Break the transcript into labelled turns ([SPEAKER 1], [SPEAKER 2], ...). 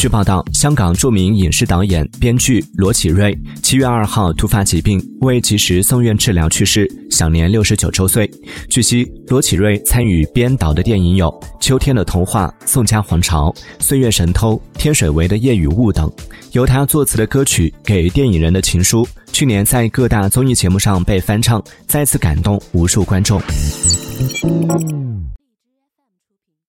[SPEAKER 1] 据报道，香港著名影视导演、编剧罗启瑞七月二号突发疾病，未及时送院治疗去世，享年六十九周岁。据悉，罗启瑞参与编导的电影有《秋天的童话》《宋家皇朝》《岁月神偷》《天水围的夜与雾》等。由他作词的歌曲《给电影人的情书》，去年在各大综艺节目上被翻唱，再次感动无数观众。